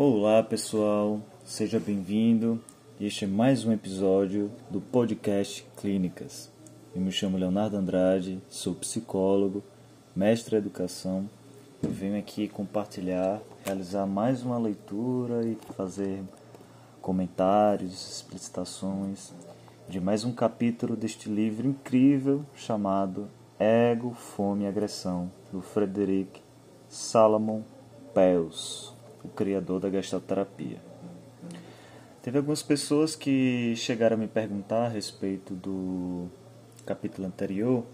Olá pessoal, seja bem-vindo. Este é mais um episódio do podcast Clínicas. Eu me chamo Leonardo Andrade, sou psicólogo, mestre em educação e venho aqui compartilhar, realizar mais uma leitura e fazer comentários, explicitações de mais um capítulo deste livro incrível chamado Ego, Fome e Agressão, do Frederic Salomon Peus, o criador da gestalterapia. Teve algumas pessoas que chegaram a me perguntar a respeito do capítulo anterior.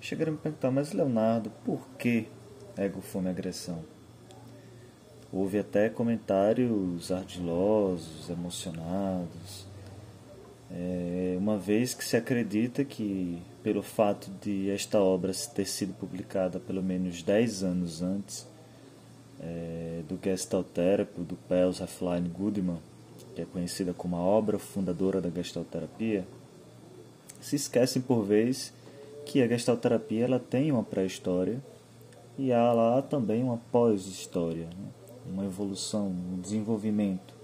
Chegaram a me perguntar, mas Leonardo, por que ego, fome agressão? Houve até comentários ardilosos, emocionados, é, uma vez que se acredita que, pelo fato de esta obra ter sido publicada pelo menos 10 anos antes é, do Gestalt Therapy, do Pels Hafline Goodman, que é conhecida como a obra fundadora da gestalterapia, se esquecem por vez que a gestalterapia ela tem uma pré-história e há lá também uma pós-história, né? uma evolução, um desenvolvimento.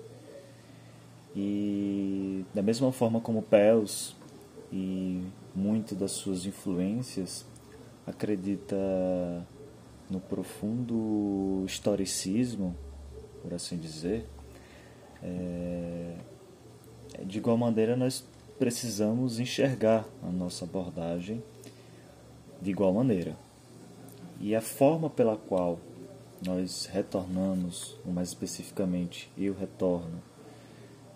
E da mesma forma como Pels e muito das suas influências acredita no profundo historicismo, por assim dizer, é, de igual maneira nós precisamos enxergar a nossa abordagem de igual maneira. E a forma pela qual nós retornamos, ou mais especificamente eu retorno,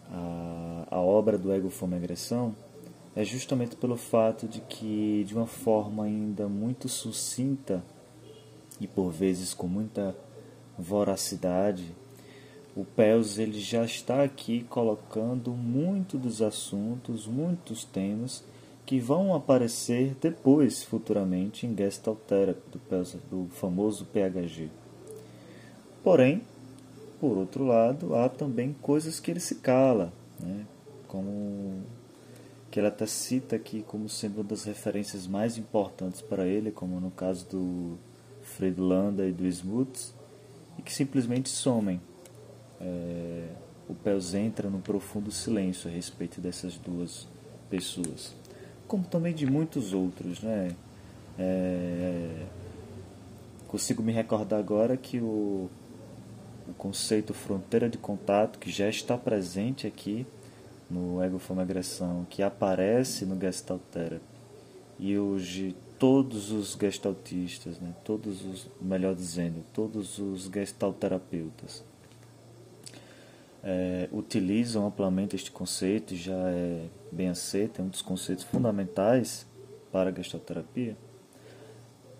a, a obra do Ego Fome Agressão, é justamente pelo fato de que, de uma forma ainda muito sucinta e por vezes com muita voracidade, o Pels ele já está aqui colocando muito dos assuntos, muitos temas que vão aparecer depois, futuramente, em Gestalt Therapy, do, Pels, do famoso PHG. Porém, por outro lado, há também coisas que ele se cala, né? como que ele até cita aqui como sendo uma das referências mais importantes para ele, como no caso do Fred Landa e do Smuts, e que simplesmente somem é, o Pels entra no profundo silêncio a respeito dessas duas pessoas, como também de muitos outros, né? É, consigo me recordar agora que o, o conceito fronteira de contato, que já está presente aqui no Ego Fome Agressão, que aparece no Gestalt Therapy, e hoje todos os gestaltistas, né, todos os, melhor dizendo, todos os gestalterapeutas é, utilizam amplamente este conceito, já é bem aceito, é um dos conceitos fundamentais para a gestalterapia.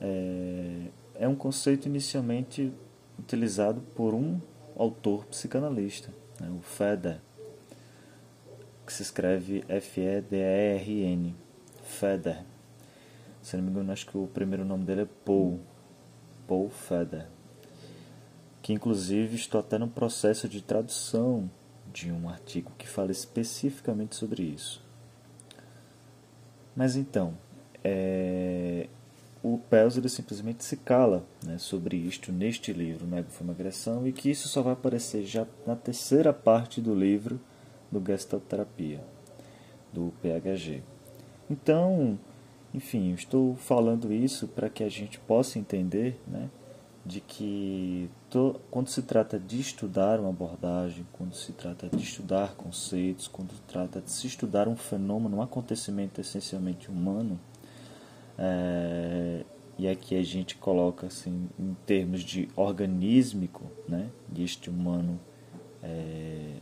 É, é um conceito inicialmente utilizado por um autor psicanalista, né, o Feder, que se escreve F-E-D-E-R-N, Feder. Se não me engano, acho que o primeiro nome dele é Paul, Paul Feder que inclusive estou até no processo de tradução de um artigo que fala especificamente sobre isso. Mas então, é, o Pels ele simplesmente se cala né, sobre isto neste livro, Nego foi uma agressão, e que isso só vai aparecer já na terceira parte do livro do Gestalterapia, do PHG. Então, enfim, estou falando isso para que a gente possa entender né, de que to, quando se trata de estudar uma abordagem, quando se trata de estudar conceitos, quando se trata de se estudar um fenômeno, um acontecimento essencialmente humano, é, e aqui a gente coloca assim em termos de organísmico, né, este humano, é,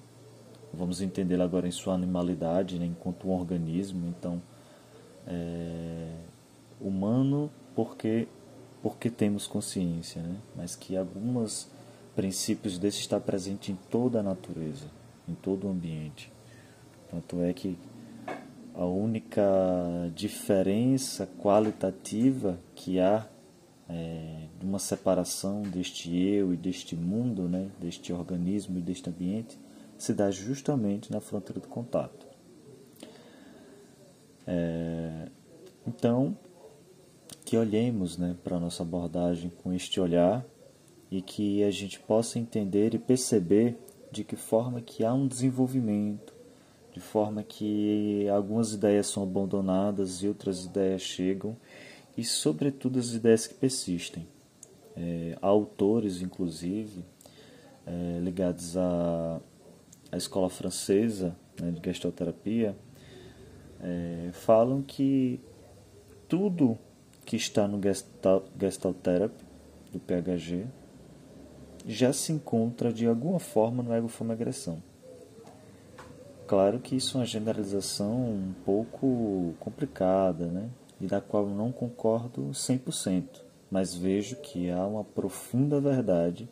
vamos entendê-lo agora em sua animalidade, né, enquanto um organismo, então é, humano porque porque temos consciência, né? mas que alguns princípios desse está presente em toda a natureza, em todo o ambiente. Tanto é que a única diferença qualitativa que há é, de uma separação deste eu e deste mundo, né, deste organismo e deste ambiente, se dá justamente na fronteira do contato. É, então, que olhemos né, para a nossa abordagem com este olhar e que a gente possa entender e perceber de que forma que há um desenvolvimento, de forma que algumas ideias são abandonadas e outras ideias chegam, e sobretudo as ideias que persistem. É, autores, inclusive, é, ligados à, à escola francesa né, de gestalterapia, é, falam que tudo que está no Gestalt, Gestalt Therapy, do PHG, já se encontra de alguma forma no ego forma agressão. Claro que isso é uma generalização um pouco complicada, né? e da qual não concordo 100%, mas vejo que há uma profunda verdade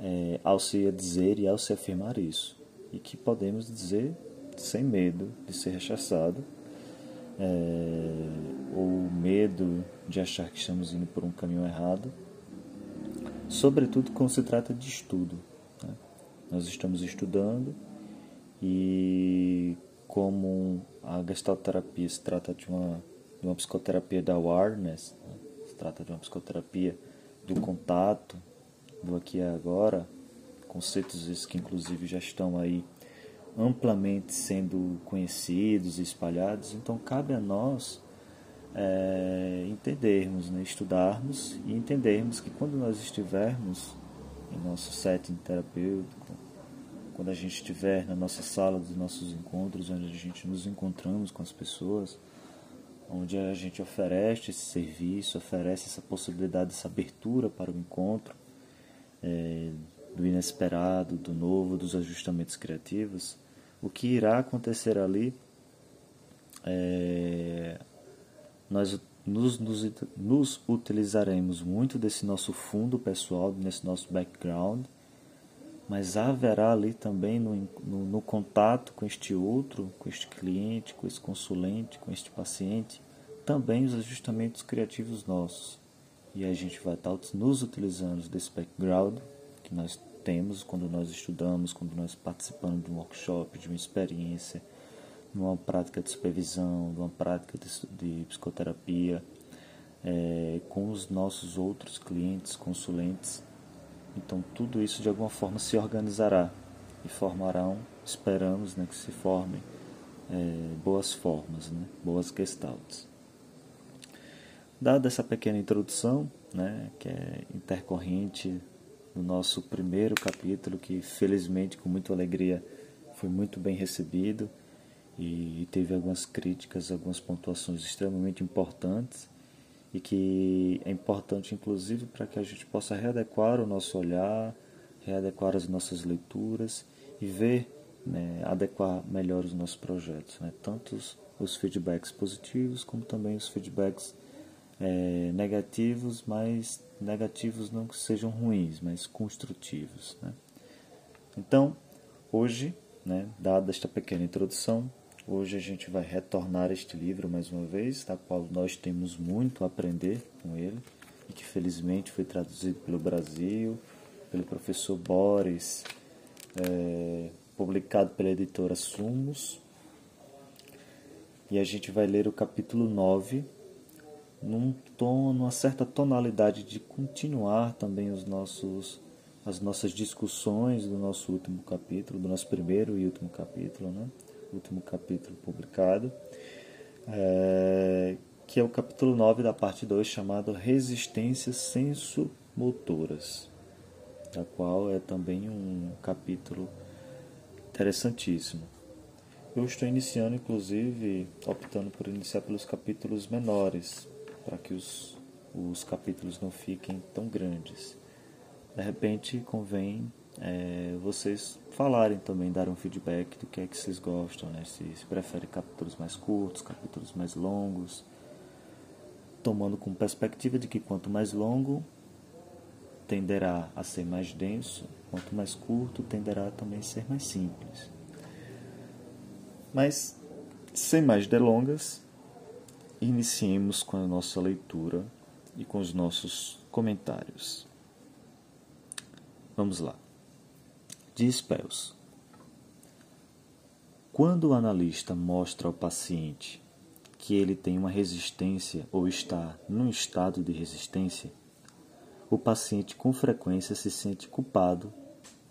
é, ao se dizer e ao se afirmar isso, e que podemos dizer sem medo de ser rechaçado, é, ou medo de achar que estamos indo por um caminho errado, sobretudo quando se trata de estudo. Né? Nós estamos estudando e como a gestalterapia se trata de uma, de uma psicoterapia da awareness, né? se trata de uma psicoterapia do contato, do aqui e agora, conceitos esses que inclusive já estão aí amplamente sendo conhecidos e espalhados, então cabe a nós é, entendermos, né, estudarmos e entendermos que quando nós estivermos em nosso setting terapêutico, quando a gente estiver na nossa sala dos nossos encontros, onde a gente nos encontramos com as pessoas, onde a gente oferece esse serviço, oferece essa possibilidade, essa abertura para o encontro, é, do inesperado, do novo, dos ajustamentos criativos, o que irá acontecer ali é, nós nos, nos, nos, utilizaremos muito desse nosso fundo pessoal, desse nosso background, mas haverá ali também no, no, no, contato com este outro, com este cliente, com esse consulente, com este paciente, também os ajustamentos criativos nossos. E a gente vai estar nos utilizando desse background que nós temos quando nós estudamos, quando nós participamos de um workshop, de uma experiência, numa prática de supervisão, de uma prática de, de psicoterapia, é, com os nossos outros clientes, consulentes. Então, tudo isso de alguma forma se organizará e formarão, esperamos né, que se formem é, boas formas, né, boas gestalts. Dada essa pequena introdução, né, que é intercorrente no nosso primeiro capítulo, que felizmente com muita alegria foi muito bem recebido e teve algumas críticas, algumas pontuações extremamente importantes e que é importante inclusive para que a gente possa readequar o nosso olhar, readequar as nossas leituras e ver, né, adequar melhor os nossos projetos, né, tanto os, os feedbacks positivos como também os feedbacks é, negativos, mas negativos não que sejam ruins, mas construtivos. Né? Então, hoje, né, dada esta pequena introdução, hoje a gente vai retornar este livro mais uma vez, da qual nós temos muito a aprender com ele e que felizmente foi traduzido pelo Brasil, pelo professor Boris, é, publicado pela editora Sumos. E a gente vai ler o capítulo 9 num tom, numa certa tonalidade de continuar também os nossos as nossas discussões do nosso último capítulo, do nosso primeiro e último capítulo, né? último capítulo publicado, é, que é o capítulo 9 da parte 2, chamado Resistências Senso-Motoras, da qual é também um capítulo interessantíssimo. Eu estou iniciando, inclusive, optando por iniciar pelos capítulos menores, para que os, os capítulos não fiquem tão grandes. De repente, convém é, vocês falarem também, darem um feedback do que é que vocês gostam, né? se, se preferem capítulos mais curtos, capítulos mais longos, tomando com perspectiva de que quanto mais longo, tenderá a ser mais denso, quanto mais curto, tenderá também a ser mais simples. Mas, sem mais delongas, iniciemos com a nossa leitura e com os nossos comentários. Vamos lá. Diz Pels. Quando o analista mostra ao paciente que ele tem uma resistência ou está num estado de resistência, o paciente com frequência se sente culpado,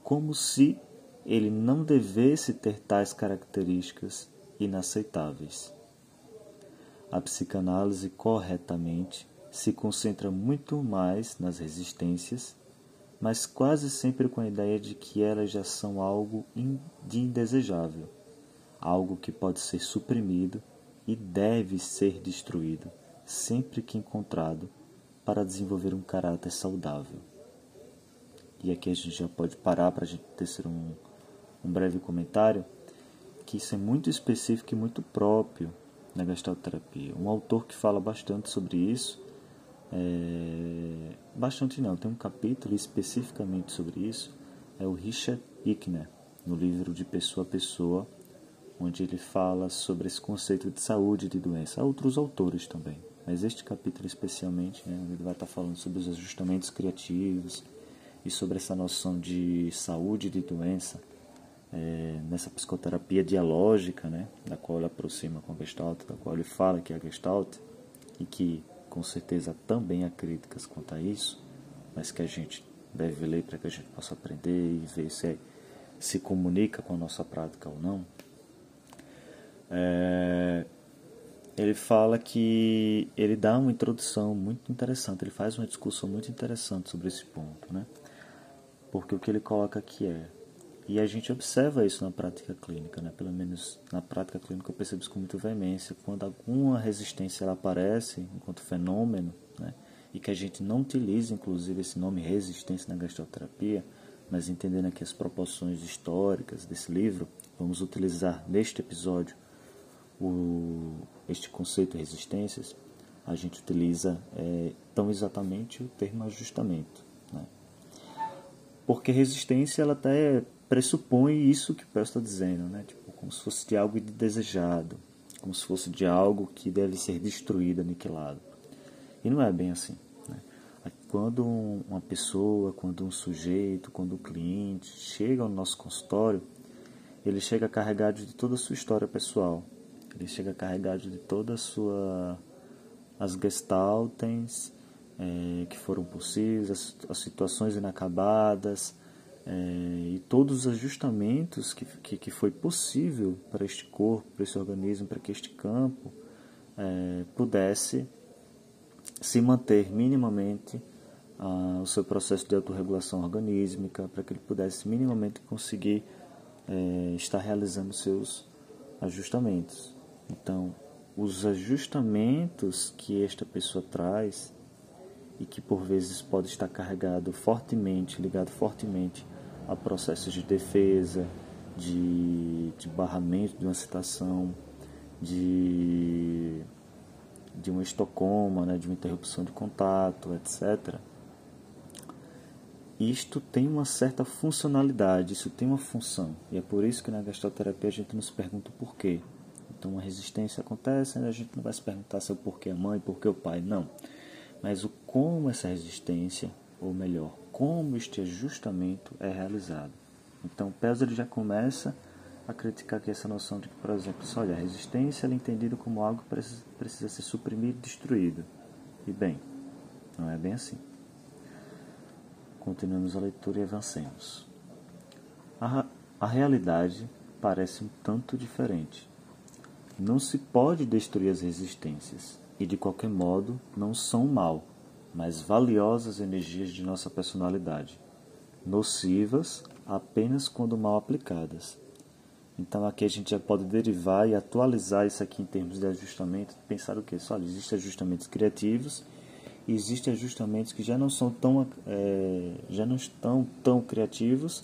como se ele não devesse ter tais características inaceitáveis. A psicanálise corretamente se concentra muito mais nas resistências, mas quase sempre com a ideia de que elas já são algo de indesejável, algo que pode ser suprimido e deve ser destruído sempre que encontrado para desenvolver um caráter saudável. E aqui a gente já pode parar para a gente tecer um, um breve comentário, que isso é muito específico e muito próprio na gestalterapia. Um autor que fala bastante sobre isso, é... bastante não, tem um capítulo especificamente sobre isso, é o Richard Ickner, no livro de Pessoa a Pessoa, onde ele fala sobre esse conceito de saúde e de doença. Há outros autores também, mas este capítulo especialmente, né, ele vai estar falando sobre os ajustamentos criativos e sobre essa noção de saúde e de doença é, nessa psicoterapia dialógica, né, da qual ele aproxima com a Gestalt, da qual ele fala que é a Gestalt, e que com certeza também há críticas quanto a isso, mas que a gente deve ler para que a gente possa aprender e ver se é, se comunica com a nossa prática ou não. É, ele fala que ele dá uma introdução muito interessante, ele faz uma discussão muito interessante sobre esse ponto, né? Porque o que ele coloca aqui é e a gente observa isso na prática clínica, né? pelo menos na prática clínica eu percebo isso com muita veemência. Quando alguma resistência ela aparece enquanto fenômeno, né? e que a gente não utiliza inclusive esse nome resistência na gastroterapia, mas entendendo aqui as proporções históricas desse livro, vamos utilizar neste episódio o, este conceito resistências, a gente utiliza é, tão exatamente o termo ajustamento. Né? Porque resistência ela até pressupõe isso que o Pell está dizendo, né? Tipo, como se fosse de algo desejado, como se fosse de algo que deve ser destruído, aniquilado. E não é bem assim. Né? Quando uma pessoa, quando um sujeito, quando um cliente chega ao nosso consultório, ele chega carregado de toda a sua história pessoal. Ele chega carregado de toda a sua as gestaltens é, que foram possíveis, as, as situações inacabadas, é, e todos os ajustamentos que, que, que, foi possível para este corpo, para esse organismo, para que este campo é, pudesse se manter minimamente ah, o seu processo de autorregulação organísmica, para que ele pudesse minimamente conseguir é, estar realizando seus ajustamentos. Então, os ajustamentos que esta pessoa traz e que por vezes pode estar carregado fortemente, ligado fortemente a processos de defesa, de, de barramento de uma citação, de, de uma estocoma, né, de uma interrupção de contato, etc. Isto tem uma certa funcionalidade, isso tem uma função. E é por isso que na gastroterapia a gente nos pergunta o porquê. Então, uma resistência acontece, a gente não vai se perguntar se é o porquê a mãe, porquê o pai, não. Mas o como essa resistência, ou melhor, como este ajustamento é realizado. Então, Pels ele já começa a criticar aqui essa noção de que, por exemplo, só, olha, a resistência é entendida como algo que precisa, precisa ser suprimido e destruído. E bem, não é bem assim. Continuamos a leitura e avancemos. A, a realidade parece um tanto diferente. Não se pode destruir as resistências, e de qualquer modo não são mal mas valiosas energias de nossa personalidade, nocivas apenas quando mal aplicadas. Então aqui a gente já pode derivar e atualizar isso aqui em termos de ajustamento, pensar o que? Olha, existem ajustamentos criativos existem ajustamentos que já não são tão é, já não estão tão criativos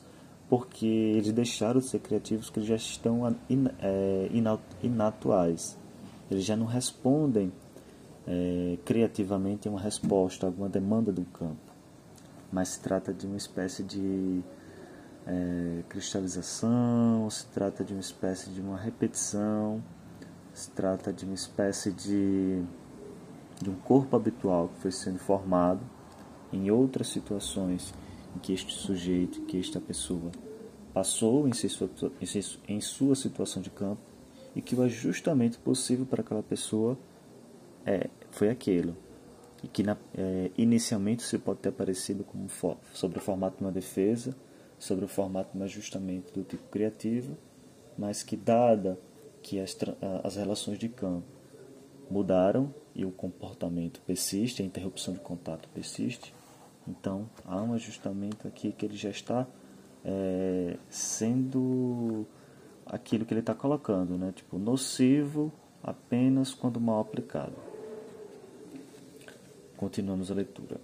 porque eles deixaram de ser criativos porque eles já estão in, é, inatuais. Eles já não respondem é, criativamente uma resposta a alguma demanda do campo, mas se trata de uma espécie de é, cristalização, se trata de uma espécie de uma repetição, se trata de uma espécie de, de um corpo habitual que foi sendo formado em outras situações em que este sujeito, que esta pessoa passou em sua, em sua situação de campo e que o ajustamento possível para aquela pessoa é, foi aquilo. e que na, é, inicialmente se pode ter aparecido como for, sobre o formato de uma defesa, sobre o formato de um ajustamento do tipo criativo, mas que dada que as, as relações de campo mudaram e o comportamento persiste, a interrupção de contato persiste, então há um ajustamento aqui que ele já está é, sendo aquilo que ele está colocando, né? tipo nocivo apenas quando mal aplicado. Continuamos a leitura.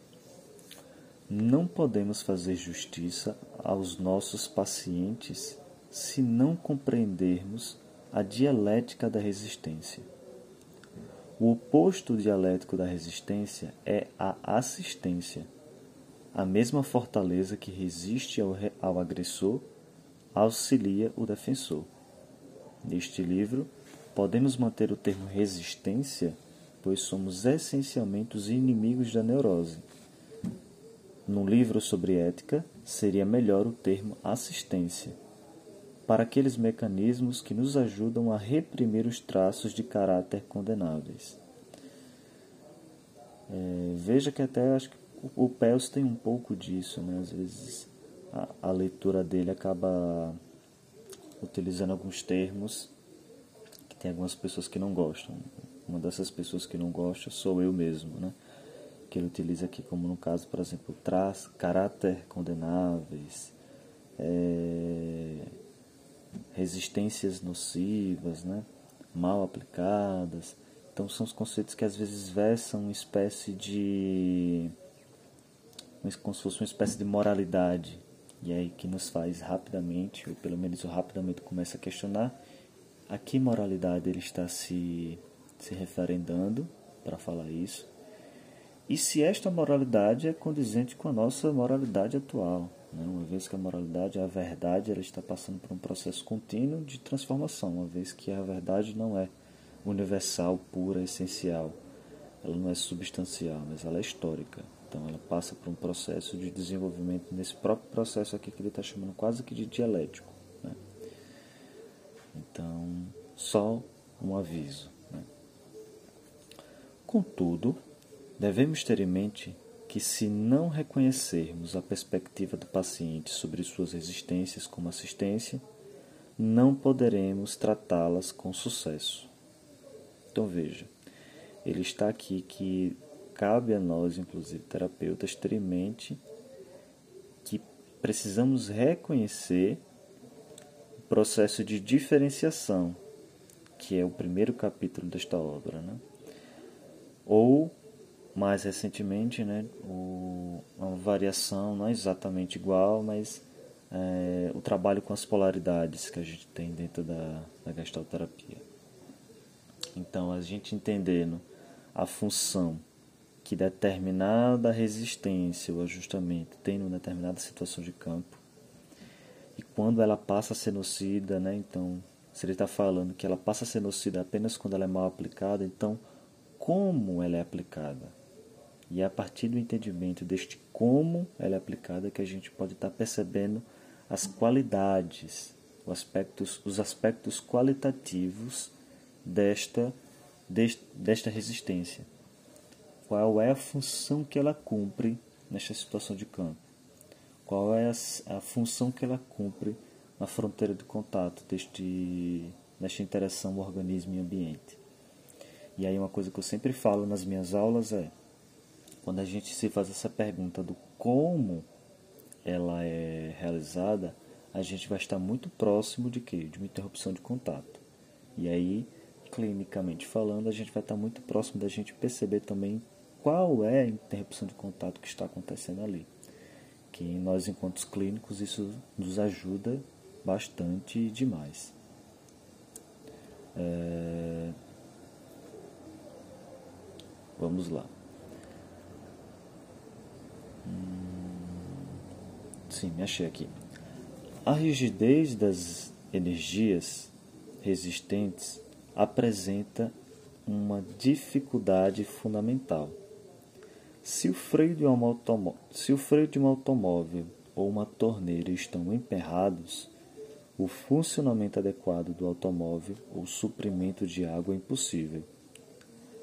Não podemos fazer justiça aos nossos pacientes se não compreendermos a dialética da resistência. O oposto dialético da resistência é a assistência, a mesma fortaleza que resiste ao, ao agressor auxilia o defensor. Neste livro, podemos manter o termo resistência, pois somos essencialmente os inimigos da neurose. Num livro sobre ética, seria melhor o termo assistência, para aqueles mecanismos que nos ajudam a reprimir os traços de caráter condenáveis. É, veja que até acho que o Pels tem um pouco disso, né? Às vezes a, a leitura dele acaba utilizando alguns termos que tem algumas pessoas que não gostam. Uma dessas pessoas que não gosta sou eu mesmo, né? que ele utiliza aqui, como no caso, por exemplo, traz caráter condenáveis, é, resistências nocivas, né? mal aplicadas. Então são os conceitos que às vezes versam uma espécie de. como se fosse uma espécie de moralidade. E aí que nos faz rapidamente, ou pelo menos rapidamente começa a questionar a que moralidade ele está se, se referendando para falar isso e se esta moralidade é condizente com a nossa moralidade atual. Né? Uma vez que a moralidade, a verdade, ela está passando por um processo contínuo de transformação, uma vez que a verdade não é universal, pura, essencial. Ela não é substancial, mas ela é histórica. Então ela passa por um processo de desenvolvimento nesse próprio processo aqui que ele está chamando quase que de dialético. Né? Então, só um aviso. Contudo, Devemos ter em mente que, se não reconhecermos a perspectiva do paciente sobre suas resistências como assistência, não poderemos tratá-las com sucesso. Então veja, ele está aqui que cabe a nós, inclusive terapeutas, ter em mente que precisamos reconhecer o processo de diferenciação, que é o primeiro capítulo desta obra, né? Ou mais recentemente, né, o, uma variação não é exatamente igual, mas é, o trabalho com as polaridades que a gente tem dentro da, da gestalterapia. Então, a gente entendendo a função que determinada resistência ou ajustamento tem em determinada situação de campo, e quando ela passa a ser nocida, né, então, se ele está falando que ela passa a ser nocida apenas quando ela é mal aplicada, então, como ela é aplicada? E é a partir do entendimento deste como ela é aplicada que a gente pode estar percebendo as qualidades, os aspectos, os aspectos qualitativos desta, desta resistência. Qual é a função que ela cumpre nesta situação de campo? Qual é a, a função que ela cumpre na fronteira de contato deste, desta interação organismo e ambiente? E aí uma coisa que eu sempre falo nas minhas aulas é quando a gente se faz essa pergunta do como ela é realizada, a gente vai estar muito próximo de quê? De uma interrupção de contato. E aí, clinicamente falando, a gente vai estar muito próximo da gente perceber também qual é a interrupção de contato que está acontecendo ali. Que nós, enquanto clínicos, isso nos ajuda bastante demais. É... Vamos lá. Sim, me achei aqui. A rigidez das energias resistentes apresenta uma dificuldade fundamental. Se o freio de um automóvel, se o freio de um automóvel ou uma torneira estão emperrados, o funcionamento adequado do automóvel ou suprimento de água é impossível.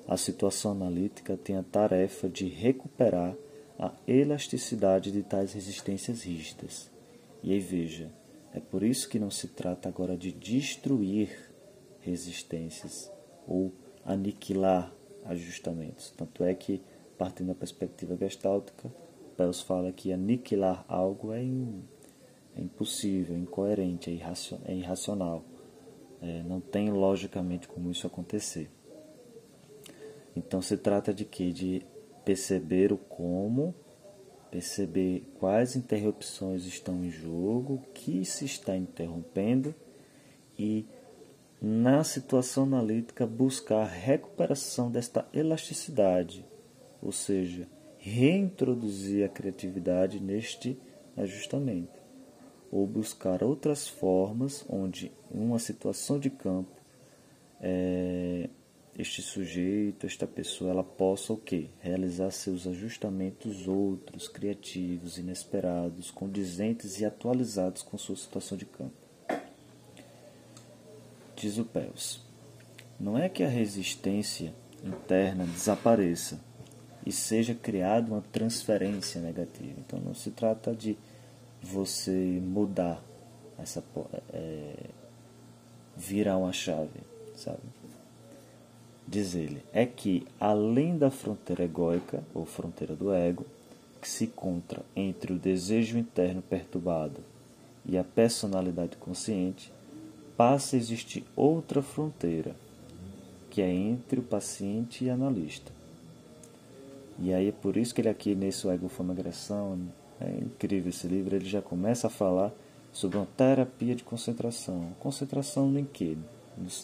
A situação analítica tem a tarefa de recuperar a elasticidade de tais resistências rígidas. E aí veja, é por isso que não se trata agora de destruir resistências ou aniquilar ajustamentos. Tanto é que, partindo da perspectiva gestáltica, Peirce fala que aniquilar algo é, in, é impossível, é incoerente, é, é irracional. É, não tem logicamente como isso acontecer. Então se trata de que? De perceber o como, perceber quais interrupções estão em jogo, o que se está interrompendo e na situação analítica buscar a recuperação desta elasticidade, ou seja, reintroduzir a criatividade neste ajustamento, ou buscar outras formas onde, uma situação de campo, é, este sujeito, esta pessoa, ela possa o quê? Realizar seus ajustamentos outros, criativos, inesperados, condizentes e atualizados com sua situação de campo. Diz o Pels. Não é que a resistência interna desapareça, e seja criada uma transferência negativa. Então não se trata de você mudar essa é, virar uma chave, sabe? Diz ele, é que além da fronteira egóica ou fronteira do ego, que se encontra entre o desejo interno perturbado e a personalidade consciente, passa a existir outra fronteira, que é entre o paciente e analista e aí é por isso que ele aqui nesse Ego Fama Agressão, é incrível esse livro, ele já começa a falar sobre uma terapia de concentração. Concentração em quê?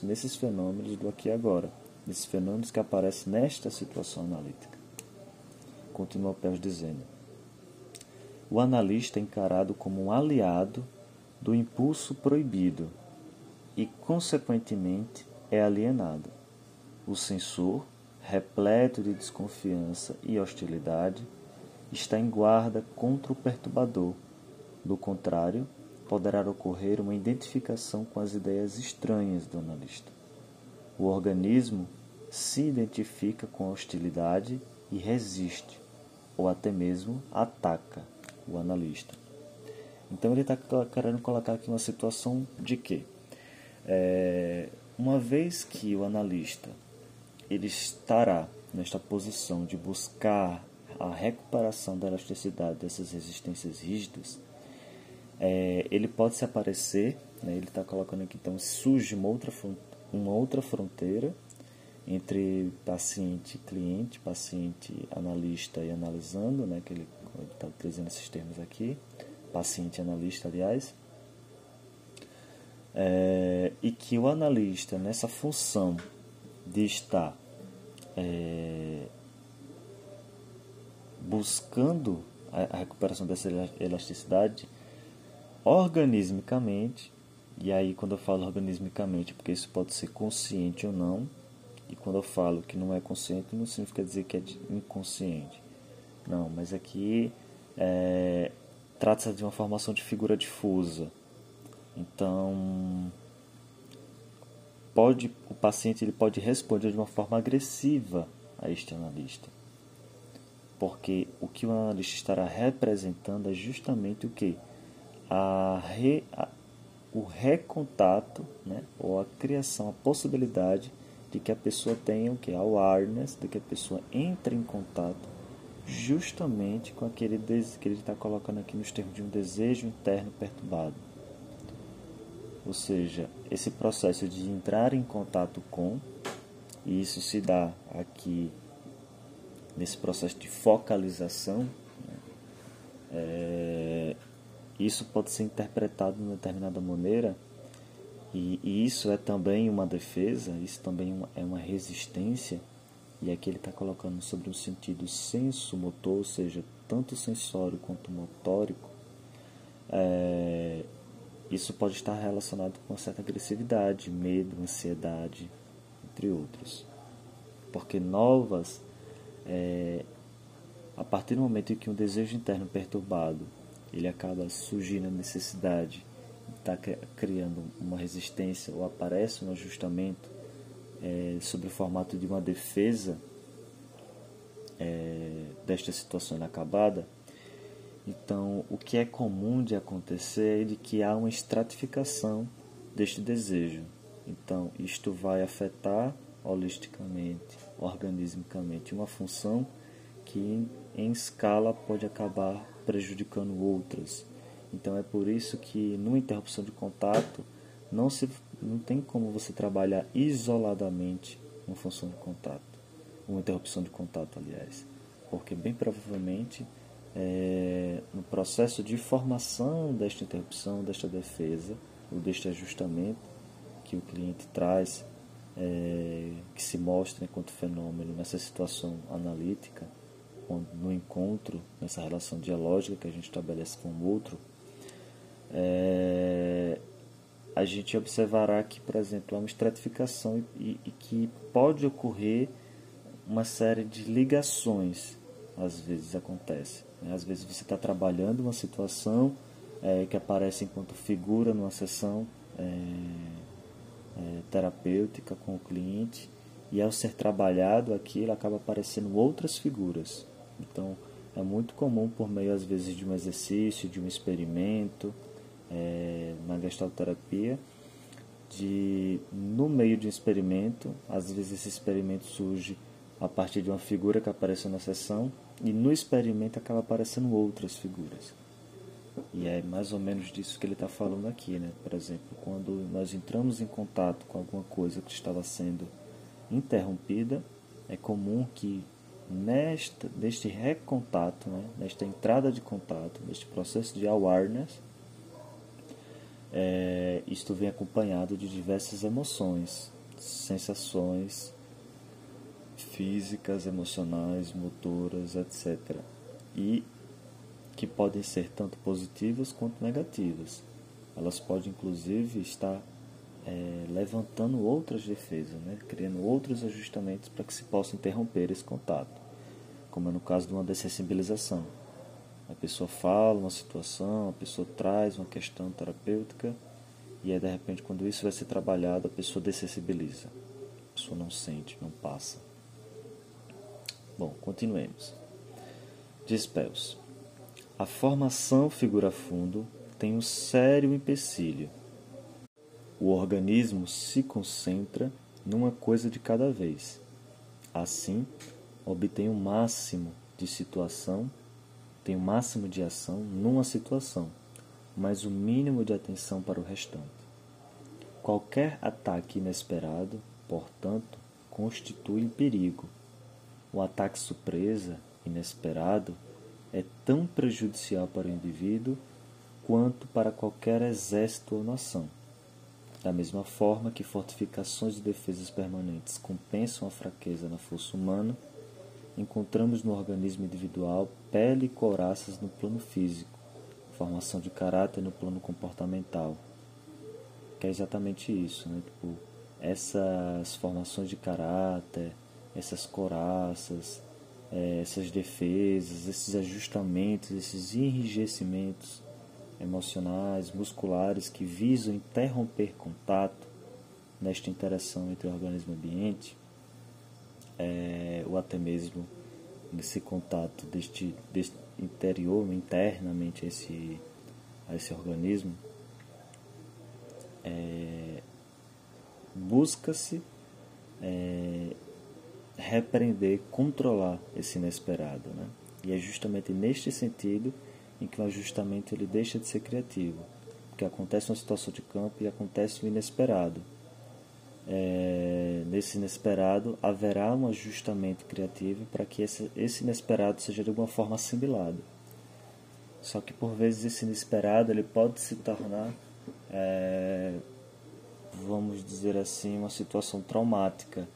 Nesses fenômenos do aqui e agora, nesses fenômenos que aparecem nesta situação analítica. Continua Pérez dizendo: O analista é encarado como um aliado do impulso proibido e, consequentemente, é alienado. O censor repleto de desconfiança e hostilidade, está em guarda contra o perturbador. Do contrário, poderá ocorrer uma identificação com as ideias estranhas do analista. O organismo se identifica com a hostilidade e resiste, ou até mesmo ataca o analista. Então ele está querendo colocar aqui uma situação de que, é, uma vez que o analista ele estará nesta posição de buscar a recuperação da elasticidade dessas resistências rígidas, é, ele pode se aparecer, né, ele está colocando aqui, então surge uma outra, uma outra fronteira entre paciente cliente, paciente analista e analisando, né, que ele está utilizando esses termos aqui, paciente analista, aliás, é, e que o analista, nessa função de estar é, buscando a recuperação dessa elasticidade organismicamente, e aí quando eu falo organismicamente, porque isso pode ser consciente ou não, e quando eu falo que não é consciente, não significa dizer que é inconsciente. Não, mas aqui é, trata-se de uma formação de figura difusa. Então, pode, o paciente ele pode responder de uma forma agressiva a este analista. Porque o que o analista estará representando é justamente o que? A, re, o recontato, né? ou a criação, a possibilidade de que a pessoa tenha o que? Awareness, de que a pessoa entre em contato justamente com aquele que ele está colocando aqui nos termos de um desejo interno perturbado. Ou seja, esse processo de entrar em contato com, e isso se dá aqui nesse processo de focalização, né? é, isso pode ser interpretado de uma determinada maneira, e, e isso é também uma defesa, isso também é uma, é uma resistência, e aqui ele está colocando sobre um sentido senso-motor, ou seja, tanto sensório quanto motórico, é, isso pode estar relacionado com certa agressividade, medo, ansiedade, entre outros. Porque novas, é, a partir do momento em que um desejo interno perturbado, ele acaba surgindo a necessidade, está criando uma resistência ou aparece um ajustamento, é, sobre o formato de uma defesa é, desta situação inacabada, então o que é comum de acontecer é de que há uma estratificação deste desejo. Então isto vai afetar holisticamente, organismicamente, uma função que em, em escala pode acabar prejudicando outras. Então é por isso que numa interrupção de contato não se não tem como você trabalhar isoladamente uma função de contato, uma interrupção de contato, aliás, porque bem provavelmente é, no processo de formação desta interrupção, desta defesa ou deste ajustamento que o cliente traz, é, que se mostra enquanto fenômeno nessa situação analítica, no encontro, nessa relação dialógica que a gente estabelece com o outro, é, a gente observará que, por exemplo, há uma estratificação e, e, que pode ocorrer uma série de ligações, às vezes acontece. Né? Às vezes você está trabalhando uma situação é, que aparece enquanto figura numa sessão é, é, terapêutica com o cliente e ao ser trabalhado aquilo acaba aparecendo outras figuras. Então é muito comum por meio às vezes de um exercício, de um experimento, é, na gestalterapia de no meio de um experimento, às vezes esse experimento surge a partir de uma figura que apareceu na sessão e no experimento acaba aparecendo outras figuras. E é mais ou menos disso que ele está falando aqui, né? Por exemplo, quando nós entramos em contato com alguma coisa que estava sendo interrompida, é comum que nesta, neste recontato, né? nesta entrada de contato, neste processo de awareness, é, isto vem acompanhado de diversas emoções, sensações físicas, emocionais, motoras, etc. E que podem ser tanto positivas quanto negativas. Elas podem, inclusive, estar é, levantando outras defesas, né? criando outros ajustamentos para que se possa interromper esse contato, como é no caso de uma dessensibilização. A pessoa fala uma situação, a pessoa traz uma questão terapêutica e aí de repente quando isso vai ser trabalhado a pessoa dessensibiliza. A pessoa não sente, não passa. Bom, continuemos. Diz. A formação figura fundo tem um sério empecilho. O organismo se concentra numa coisa de cada vez. Assim, obtém o máximo de situação tem o máximo de ação numa situação, mas o mínimo de atenção para o restante. Qualquer ataque inesperado, portanto, constitui um perigo. O ataque surpresa, inesperado, é tão prejudicial para o indivíduo quanto para qualquer exército ou nação. Da mesma forma que fortificações e defesas permanentes compensam a fraqueza na força humana, encontramos no organismo individual pele e coraças no plano físico, formação de caráter no plano comportamental. Que é exatamente isso, né? Tipo, essas formações de caráter, essas coraças, é, essas defesas, esses ajustamentos, esses enrijecimentos emocionais, musculares que visam interromper contato nesta interação entre o organismo e o ambiente, é, ou até mesmo nesse contato deste, deste interior, internamente a esse, a esse organismo, é, busca-se é, repreender, controlar esse inesperado. Né? E é justamente neste sentido em que o ajustamento ele deixa de ser criativo, porque acontece uma situação de campo e acontece o inesperado é, nesse inesperado, haverá um ajustamento criativo para que esse, esse inesperado seja de alguma forma assimilado. Só que por vezes esse inesperado ele pode se tornar, é, vamos dizer assim, uma situação traumática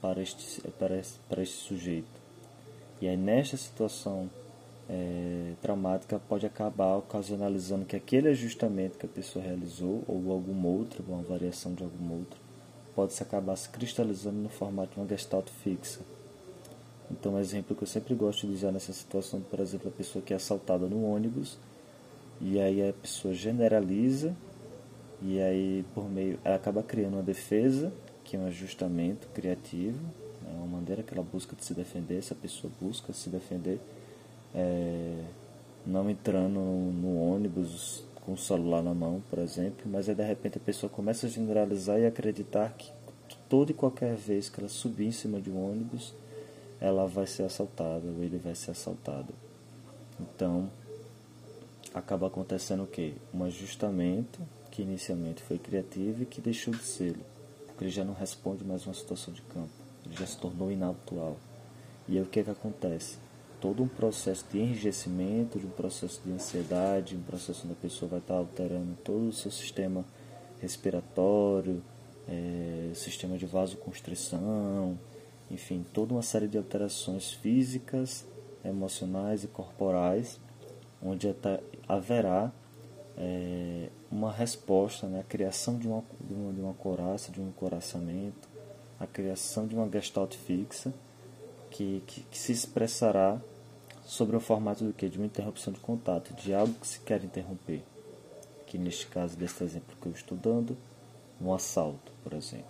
para este, para, este, para este sujeito. E aí nesta situação é, traumática pode acabar ocasionalizando que aquele ajustamento que a pessoa realizou, ou algum outro, uma variação de algum outro, pode se acabar se cristalizando no formato de uma gestalt fixa. Então, um exemplo que eu sempre gosto de usar nessa situação, por exemplo, a pessoa que é assaltada no ônibus e aí a pessoa generaliza e aí por meio ela acaba criando uma defesa que um ajustamento criativo, é uma maneira que ela busca de se defender, se a pessoa busca se defender, é, não entrando no ônibus com o celular na mão, por exemplo, mas aí de repente a pessoa começa a generalizar e acreditar que toda e qualquer vez que ela subir em cima de um ônibus, ela vai ser assaltada ou ele vai ser assaltado. Então, acaba acontecendo o quê? Um ajustamento que inicialmente foi criativo e que deixou de ser, porque ele já não responde mais uma situação de campo, ele já se tornou inatual. E aí o que é que acontece? Todo um processo de enrijecimento, de um processo de ansiedade, um processo onde a pessoa vai estar alterando todo o seu sistema respiratório, é, sistema de vasoconstrição, enfim, toda uma série de alterações físicas, emocionais e corporais, onde haverá é, uma resposta, né, a criação de uma, de uma, de uma coraça, de um encoraçamento, a criação de uma gestalt fixa, que, que, que se expressará sobre o formato do que? De uma interrupção de contato, de algo que se quer interromper. Que neste caso, desse exemplo que eu estou dando, um assalto, por exemplo.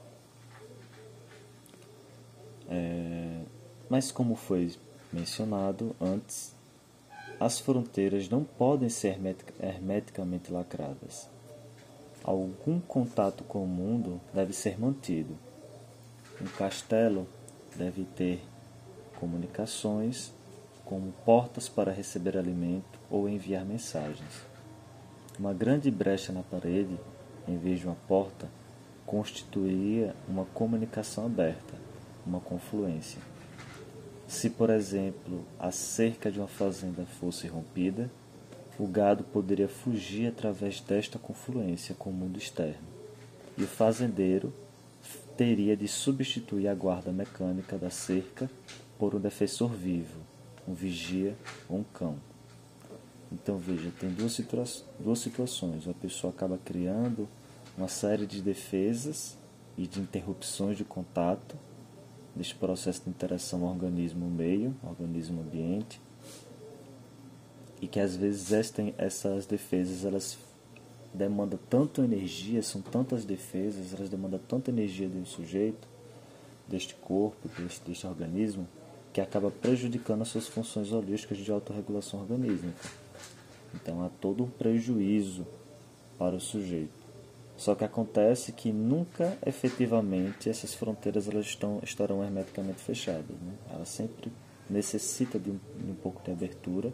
É, mas como foi mencionado antes, as fronteiras não podem ser hermeticamente lacradas. Algum contato com o mundo deve ser mantido. Um castelo deve ter comunicações como portas para receber alimento ou enviar mensagens. Uma grande brecha na parede, em vez de uma porta, constituiria uma comunicação aberta, uma confluência. Se, por exemplo, a cerca de uma fazenda fosse rompida, o gado poderia fugir através desta confluência com o mundo externo, e o fazendeiro teria de substituir a guarda mecânica da cerca por um defensor vivo, um vigia ou um cão. Então veja, tem duas, situa duas situações. A pessoa acaba criando uma série de defesas e de interrupções de contato deste processo de interação organismo-meio, organismo-ambiente, e que às vezes essas defesas elas demandam tanto energia, são tantas defesas, elas demandam tanta energia de um sujeito, deste corpo, deste, deste organismo, que acaba prejudicando as suas funções holísticas de autorregulação orgânica. Então há todo um prejuízo para o sujeito. Só que acontece que nunca efetivamente essas fronteiras elas estão, estarão hermeticamente fechadas. Né? Ela sempre necessita de um, de um pouco de abertura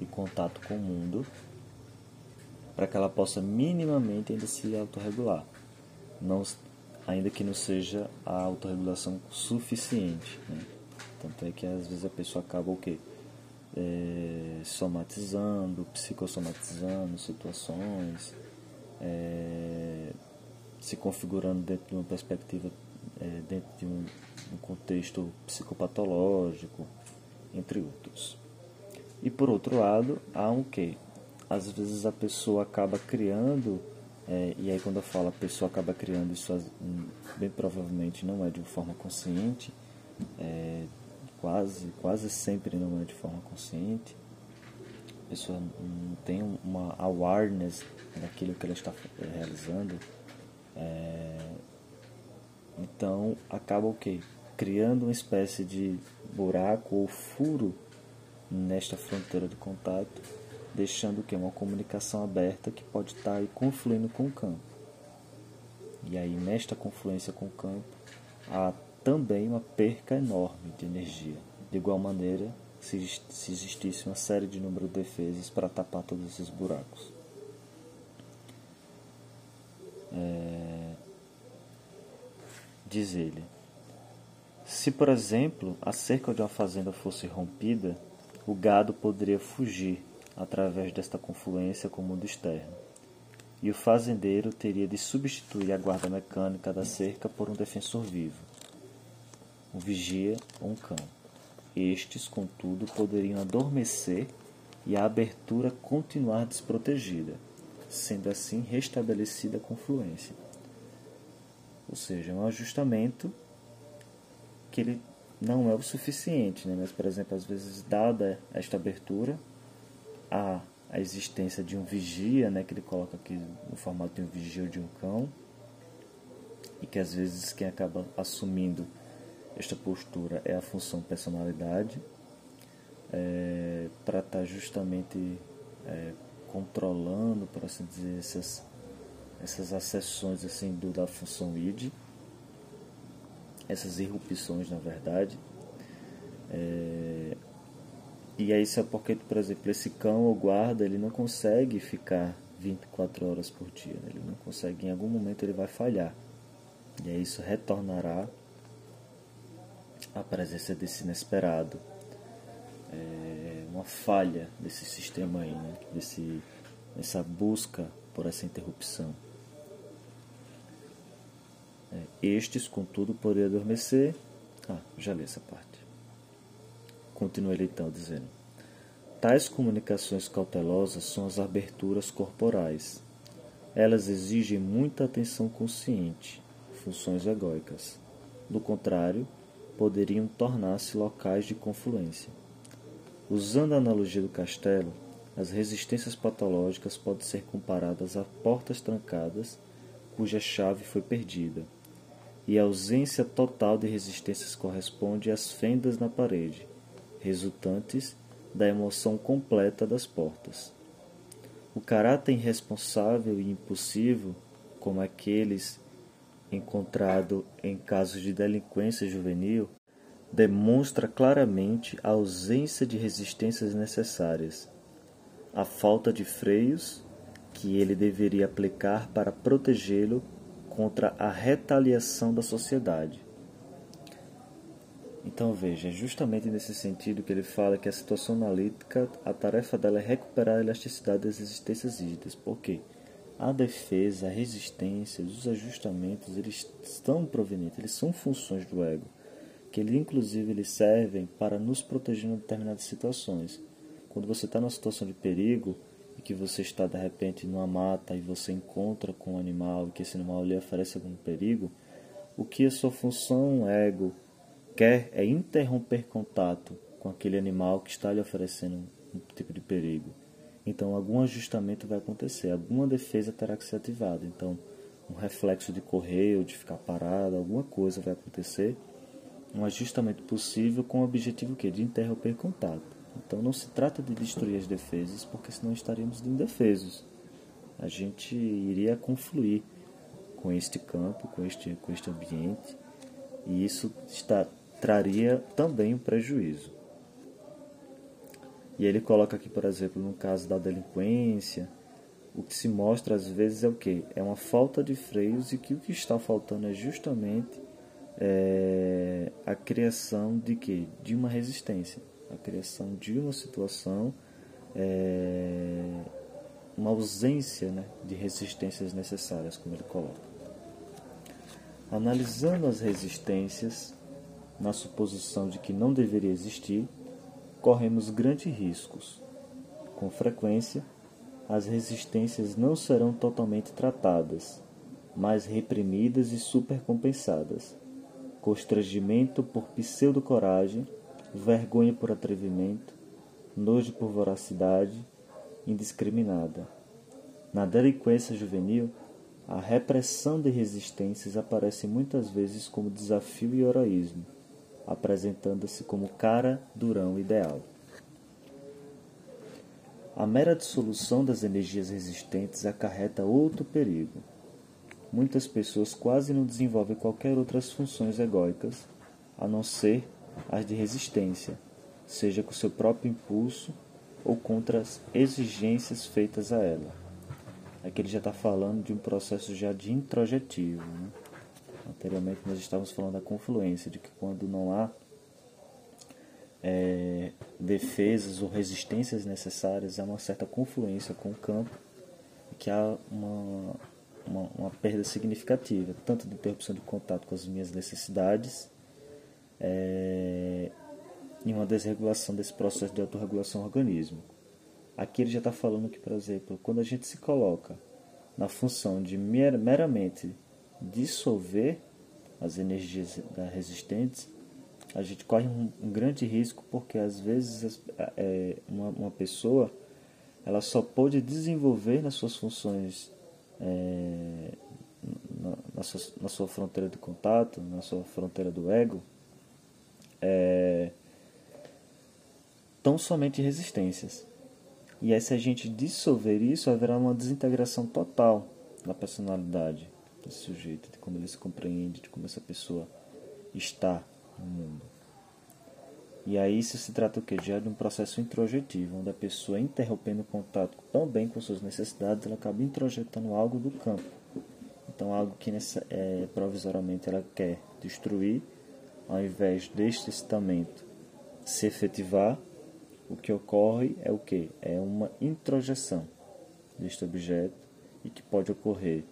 e contato com o mundo para que ela possa minimamente ainda se autorregular. Não, ainda que não seja a autorregulação suficiente. Né? Tanto é que às vezes a pessoa acaba o quê? É, somatizando, psicossomatizando situações é, se configurando dentro de uma perspectiva, é, dentro de um, um contexto psicopatológico, entre outros. E por outro lado, há um que? Às vezes a pessoa acaba criando, é, e aí quando eu falo a pessoa acaba criando, isso hum, bem provavelmente não é de forma consciente, é, quase, quase sempre não é de forma consciente, a pessoa não tem uma awareness daquilo que ela está realizando, é, então acaba o que? Criando uma espécie de buraco ou furo nesta fronteira de contato, deixando o que? Uma comunicação aberta que pode estar aí confluindo com o campo. E aí nesta confluência com o campo há também uma perca enorme de energia. De igual maneira, se, se existisse uma série de número de defesas para tapar todos esses buracos. É, diz ele: Se, por exemplo, a cerca de uma fazenda fosse rompida, o gado poderia fugir através desta confluência com o mundo externo, e o fazendeiro teria de substituir a guarda mecânica da cerca por um defensor vivo, vigia um cão. Estes, contudo, poderiam adormecer e a abertura continuar desprotegida, sendo assim restabelecida a confluência. Ou seja, é um ajustamento que ele não é o suficiente, né? mas, por exemplo, às vezes, dada esta abertura, há a existência de um vigia, né, que ele coloca aqui no formato de um vigia ou de um cão, e que às vezes quem acaba assumindo esta postura é a função personalidade, é, para estar tá justamente é, controlando, por assim dizer, essas, essas acessões assim, do, da função id, essas irrupções na verdade. É, e aí isso é porque, por exemplo, esse cão ou guarda ele não consegue ficar 24 horas por dia, né? ele não consegue, em algum momento ele vai falhar. E aí isso retornará a presença desse inesperado, é uma falha desse sistema aí, né? desse, dessa busca por essa interrupção. É, estes, contudo, poderiam adormecer. Ah, já li essa parte. Continua ele então dizendo: Tais comunicações cautelosas são as aberturas corporais. Elas exigem muita atenção consciente, funções egóicas. Do contrário, poderiam tornar-se locais de confluência. Usando a analogia do castelo, as resistências patológicas podem ser comparadas a portas trancadas cuja chave foi perdida, e a ausência total de resistências corresponde às fendas na parede, resultantes da emoção completa das portas. O caráter irresponsável e impulsivo, como aqueles encontrado em casos de delinquência juvenil, demonstra claramente a ausência de resistências necessárias, a falta de freios que ele deveria aplicar para protegê-lo contra a retaliação da sociedade. Então veja, é justamente nesse sentido que ele fala que a situação analítica, a tarefa dela é recuperar a elasticidade das existências rígidas. Por quê? A defesa, a resistência, os ajustamentos, eles estão provenientes, eles são funções do ego, que ele, inclusive eles servem para nos proteger em determinadas situações. Quando você está numa situação de perigo e que você está de repente numa mata e você encontra com um animal e que esse animal lhe oferece algum perigo, o que a sua função ego quer é interromper contato com aquele animal que está lhe oferecendo um tipo de perigo então algum ajustamento vai acontecer, alguma defesa terá que ser ativada. Então, um reflexo de correr ou de ficar parado, alguma coisa vai acontecer. Um ajustamento possível com o objetivo de interromper contato. Então não se trata de destruir as defesas, porque senão estaríamos indefesos. A gente iria confluir com este campo, com este, com este ambiente, e isso está, traria também um prejuízo. E ele coloca aqui, por exemplo, no caso da delinquência, o que se mostra às vezes é o que? É uma falta de freios e que o que está faltando é justamente é, a criação de que? De uma resistência, a criação de uma situação, é, uma ausência né, de resistências necessárias, como ele coloca. Analisando as resistências, na suposição de que não deveria existir, corremos grandes riscos. Com frequência, as resistências não serão totalmente tratadas, mas reprimidas e supercompensadas. Constrangimento por pseudo-coragem, vergonha por atrevimento, nojo por voracidade indiscriminada. Na delinquência juvenil, a repressão de resistências aparece muitas vezes como desafio e heroísmo apresentando-se como cara durão ideal. A mera dissolução das energias resistentes acarreta outro perigo. Muitas pessoas quase não desenvolvem qualquer outras funções egóicas, a não ser as de resistência, seja com seu próprio impulso ou contra as exigências feitas a ela. Aqui ele já está falando de um processo já de introjetivo. Né? Anteriormente nós estávamos falando da confluência, de que quando não há é, defesas ou resistências necessárias, há uma certa confluência com o campo que há uma, uma, uma, perda significativa, tanto de interrupção de contato com as minhas necessidades é, e uma desregulação desse processo de autorregulação do organismo. Aqui ele já está falando que, por exemplo, quando a gente se coloca na função de meramente dissolver as energias resistentes, a gente corre um, um grande risco porque às vezes é, uma, uma, pessoa ela só pode desenvolver nas suas funções é, na, na sua, na sua fronteira de contato, na sua fronteira do ego, é, tão somente resistências. E aí, se a gente dissolver isso, haverá uma desintegração total da personalidade desse sujeito, de como ele se compreende, de como essa pessoa está no mundo. E aí isso se trata o que? Já de um processo introjetivo, onde a pessoa interrompendo o contato tão bem com suas necessidades, ela acaba introjetando algo do campo. Então algo que nessa, é, provisoriamente ela quer destruir, ao invés deste estamento se efetivar, o que ocorre é o que? É uma introjeção deste objeto e que pode ocorrer.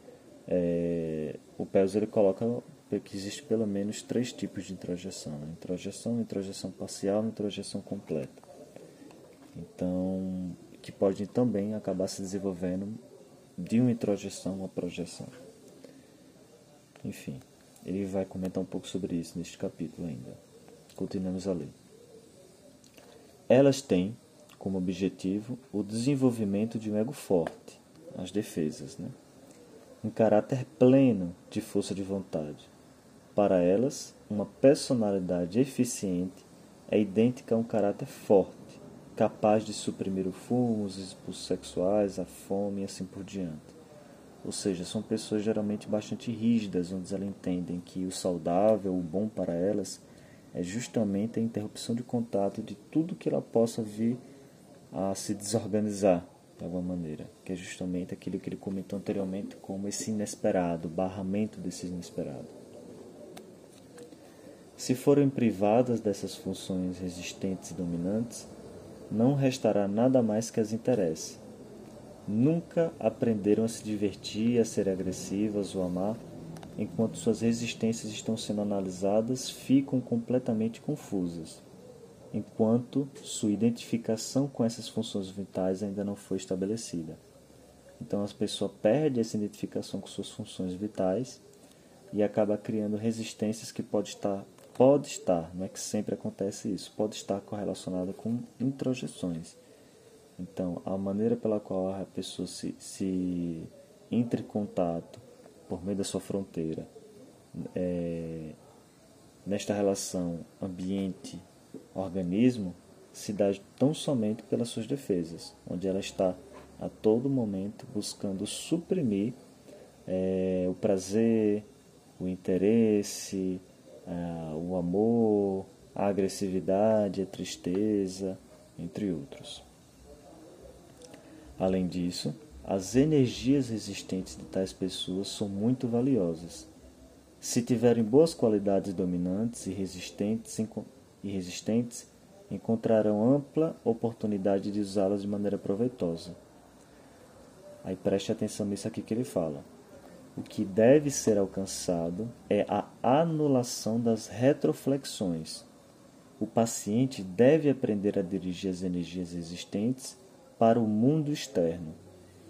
É, o Peus ele coloca que existe pelo menos três tipos de introjeção: né? introjeção, introjeção parcial e introjeção completa. Então, que pode também acabar se desenvolvendo de uma introjeção a projeção. Enfim, ele vai comentar um pouco sobre isso neste capítulo ainda. Continuamos a ler. Elas têm como objetivo o desenvolvimento de um ego forte, as defesas, né? Um caráter pleno de força de vontade. Para elas, uma personalidade eficiente é idêntica a um caráter forte, capaz de suprimir o fumo, os impulsos sexuais, a fome e assim por diante. Ou seja, são pessoas geralmente bastante rígidas, onde elas entendem que o saudável, o bom para elas, é justamente a interrupção de contato de tudo que ela possa vir a se desorganizar de alguma maneira, que é justamente aquilo que ele comentou anteriormente como esse inesperado, barramento desse inesperado. Se forem privadas dessas funções resistentes e dominantes, não restará nada mais que as interesse. Nunca aprenderam a se divertir, a ser agressivas ou amar, enquanto suas resistências estão sendo analisadas, ficam completamente confusas enquanto sua identificação com essas funções vitais ainda não foi estabelecida. Então, a pessoa perde essa identificação com suas funções vitais e acaba criando resistências que pode estar, pode estar, não é que sempre acontece isso, pode estar correlacionada com introjeções. Então, a maneira pela qual a pessoa se, se entra em contato por meio da sua fronteira, é, nesta relação ambiente organismo se dá tão somente pelas suas defesas, onde ela está a todo momento buscando suprimir é, o prazer, o interesse, é, o amor, a agressividade, a tristeza, entre outros. Além disso, as energias existentes de tais pessoas são muito valiosas. Se tiverem boas qualidades dominantes e resistentes, e resistentes encontrarão ampla oportunidade de usá-las de maneira proveitosa. Aí preste atenção nisso aqui que ele fala. O que deve ser alcançado é a anulação das retroflexões. O paciente deve aprender a dirigir as energias existentes para o mundo externo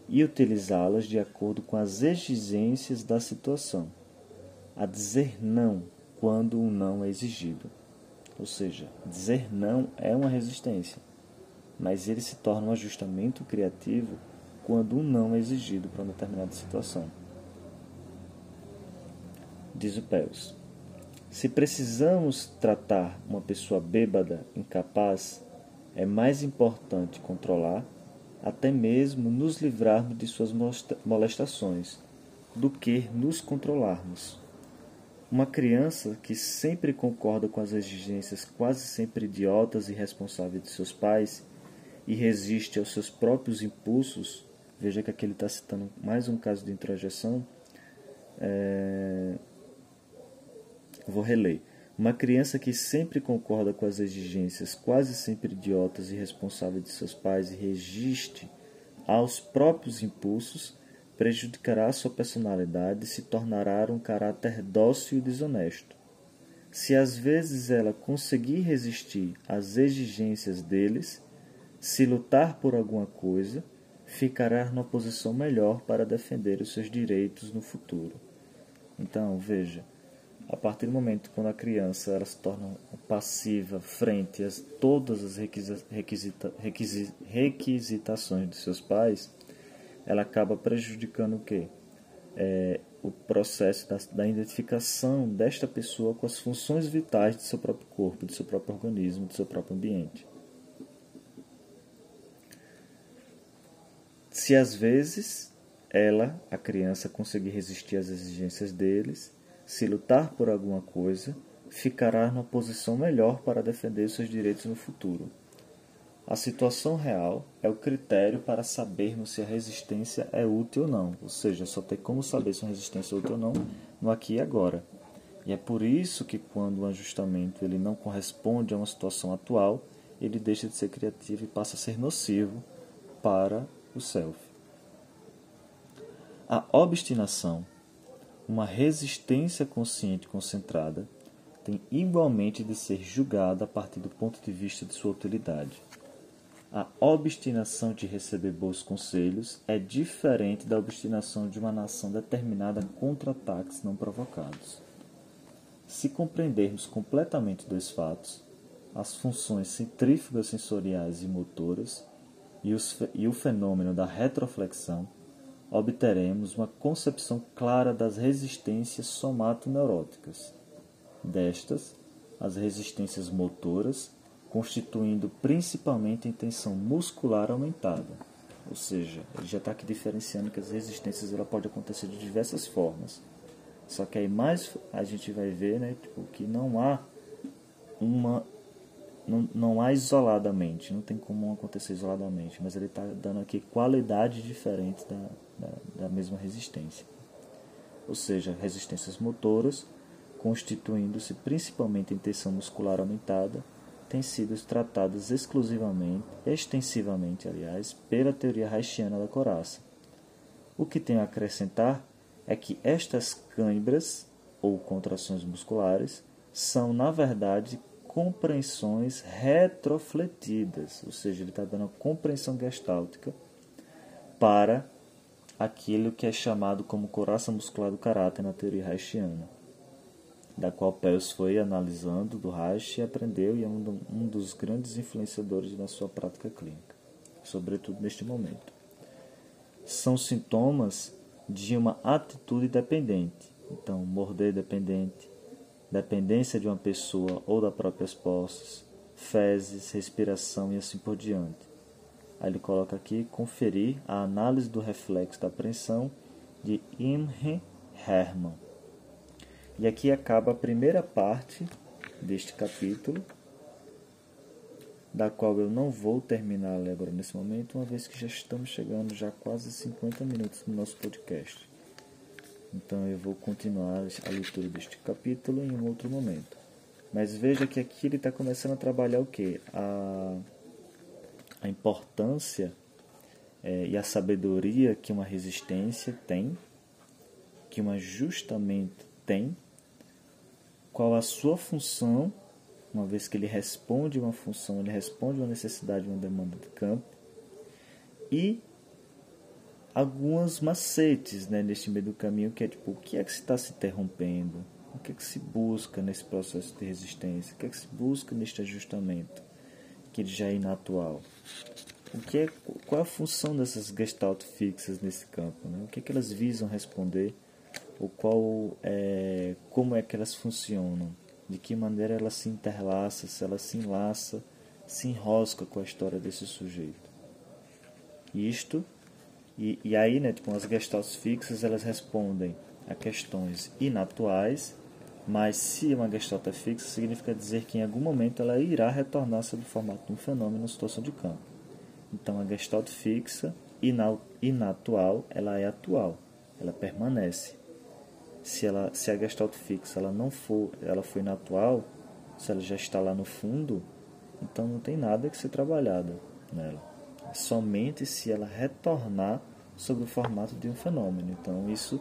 e utilizá-las de acordo com as exigências da situação, a dizer não quando um não é exigido. Ou seja, dizer não é uma resistência, mas ele se torna um ajustamento criativo quando um não é exigido para uma determinada situação. Diz o Peus. Se precisamos tratar uma pessoa bêbada, incapaz, é mais importante controlar, até mesmo nos livrarmos de suas molestações, do que nos controlarmos. Uma criança que sempre concorda com as exigências quase sempre idiotas e irresponsáveis de seus pais e resiste aos seus próprios impulsos, veja que aqui ele está citando mais um caso de introjeção. É... Vou reler. Uma criança que sempre concorda com as exigências quase sempre idiotas e irresponsáveis de seus pais e resiste aos próprios impulsos prejudicará sua personalidade e se tornará um caráter dócil e desonesto. Se às vezes ela conseguir resistir às exigências deles, se lutar por alguma coisa, ficará numa posição melhor para defender os seus direitos no futuro. Então, veja, a partir do momento quando a criança ela se torna passiva frente a todas as requisita, requisita, requisitações de seus pais, ela acaba prejudicando o quê? É, o processo da, da, identificação desta pessoa com as funções vitais do seu próprio corpo, do seu próprio organismo, do seu próprio ambiente. Se às vezes ela, a criança, conseguir resistir às exigências deles, se lutar por alguma coisa, ficará numa posição melhor para defender seus direitos no futuro. A situação real é o critério para sabermos se a resistência é útil ou não, ou seja, só tem como saber se uma resistência é útil ou não no aqui e agora. E é por isso que quando o ajustamento ele não corresponde a uma situação atual, ele deixa de ser criativo e passa a ser nocivo para o self. A obstinação, uma resistência consciente concentrada, tem igualmente de ser julgada a partir do ponto de vista de sua utilidade. A obstinação de receber bons conselhos é diferente da obstinação de uma nação determinada contra ataques não provocados. Se compreendermos completamente dois fatos, as funções centrífugas sensoriais e motoras e, os, e o fenômeno da retroflexão, obteremos uma concepção clara das resistências somatoneuróticas. Destas, as resistências motoras constituindo principalmente a tensão muscular aumentada. Ou seja, ele já está aqui diferenciando que as resistências ela pode acontecer de diversas formas. Só que aí mais a gente vai ver né, tipo, que não há uma. Não, não há isoladamente, não tem como acontecer isoladamente, mas ele está dando aqui qualidades diferentes da, da, da mesma resistência. Ou seja, resistências motoras constituindo-se principalmente em tensão muscular aumentada têm sido tratadas exclusivamente, extensivamente, aliás, pela teoria haitiana da coraça. O que tenho a acrescentar é que estas câimbras, ou contrações musculares, são, na verdade, compreensões retrofletidas, ou seja, ele está dando uma compreensão gestáltica para aquilo que é chamado como coraça muscular do caráter na teoria haitiana da qual Pels foi analisando do Reich e aprendeu e é um, um dos grandes influenciadores na sua prática clínica, sobretudo neste momento. São sintomas de uma atitude dependente, então morder dependente, dependência de uma pessoa ou das próprias posses, fezes, respiração e assim por diante. Aí ele coloca aqui conferir a análise do reflexo da apreensão de Imre Hermann e aqui acaba a primeira parte deste capítulo, da qual eu não vou terminar agora nesse momento, uma vez que já estamos chegando já quase 50 minutos no nosso podcast. Então eu vou continuar a leitura deste capítulo em um outro momento. Mas veja que aqui ele está começando a trabalhar o que? A, a importância é, e a sabedoria que uma resistência tem, que um ajustamento tem qual a sua função, uma vez que ele responde uma função, ele responde uma necessidade, uma demanda de campo, e alguns macetes né, neste meio do caminho, que é tipo, o que é que se está se interrompendo? O que é que se busca nesse processo de resistência? O que é que se busca neste ajustamento, que já é inatual? O que é, qual é a função dessas gestalt fixas nesse campo? Né? O que é que elas visam responder? O qual é, como é que elas funcionam, de que maneira ela se interlaça, se ela se enlaça, se enrosca com a história desse sujeito. Isto, e, e aí, né, tipo, as gestaltes fixas, elas respondem a questões inatuais, mas se uma gestalt é fixa, significa dizer que em algum momento ela irá retornar sob o formato de um fenômeno situação de campo. Então, a gestalt fixa, inatual, ela é atual, ela permanece se ela se a gestalt fixa ela não for ela foi na atual se ela já está lá no fundo então não tem nada que ser trabalhado nela. Somente se ela retornar sobre o formato de um fenômeno. Então isso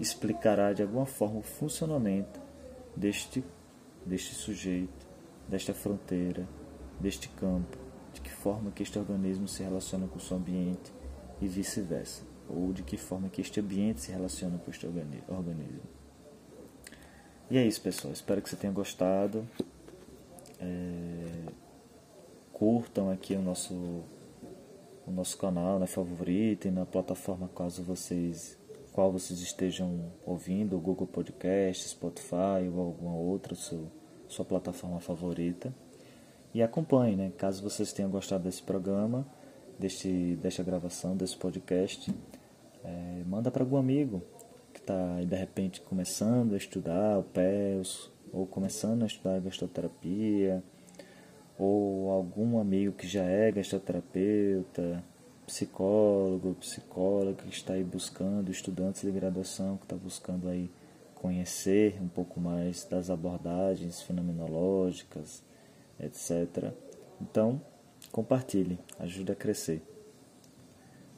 explicará de alguma forma o funcionamento deste deste sujeito desta fronteira deste campo de que forma que este organismo se relaciona com o seu ambiente e vice-versa ou de que forma que este ambiente se relaciona com este organismo. E é isso, pessoal. Espero que você tenha gostado. É... Curtam aqui o nosso, o nosso canal, né? favoritem na plataforma caso vocês qual vocês estejam ouvindo, Google Podcast, Spotify ou alguma outra seu, sua plataforma favorita. E acompanhe, né? Caso vocês tenham gostado desse programa, deste, desta gravação, desse podcast, é, manda para algum amigo que está de repente começando a estudar o PELS, ou começando a estudar gastroterapia, ou algum amigo que já é gastroterapeuta, psicólogo, psicóloga que está aí buscando, estudantes de graduação que está buscando aí conhecer um pouco mais das abordagens fenomenológicas, etc. Então, compartilhe, ajude a crescer.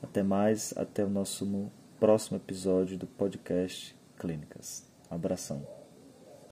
Até mais, até o nosso próximo episódio do podcast Clínicas. Abração.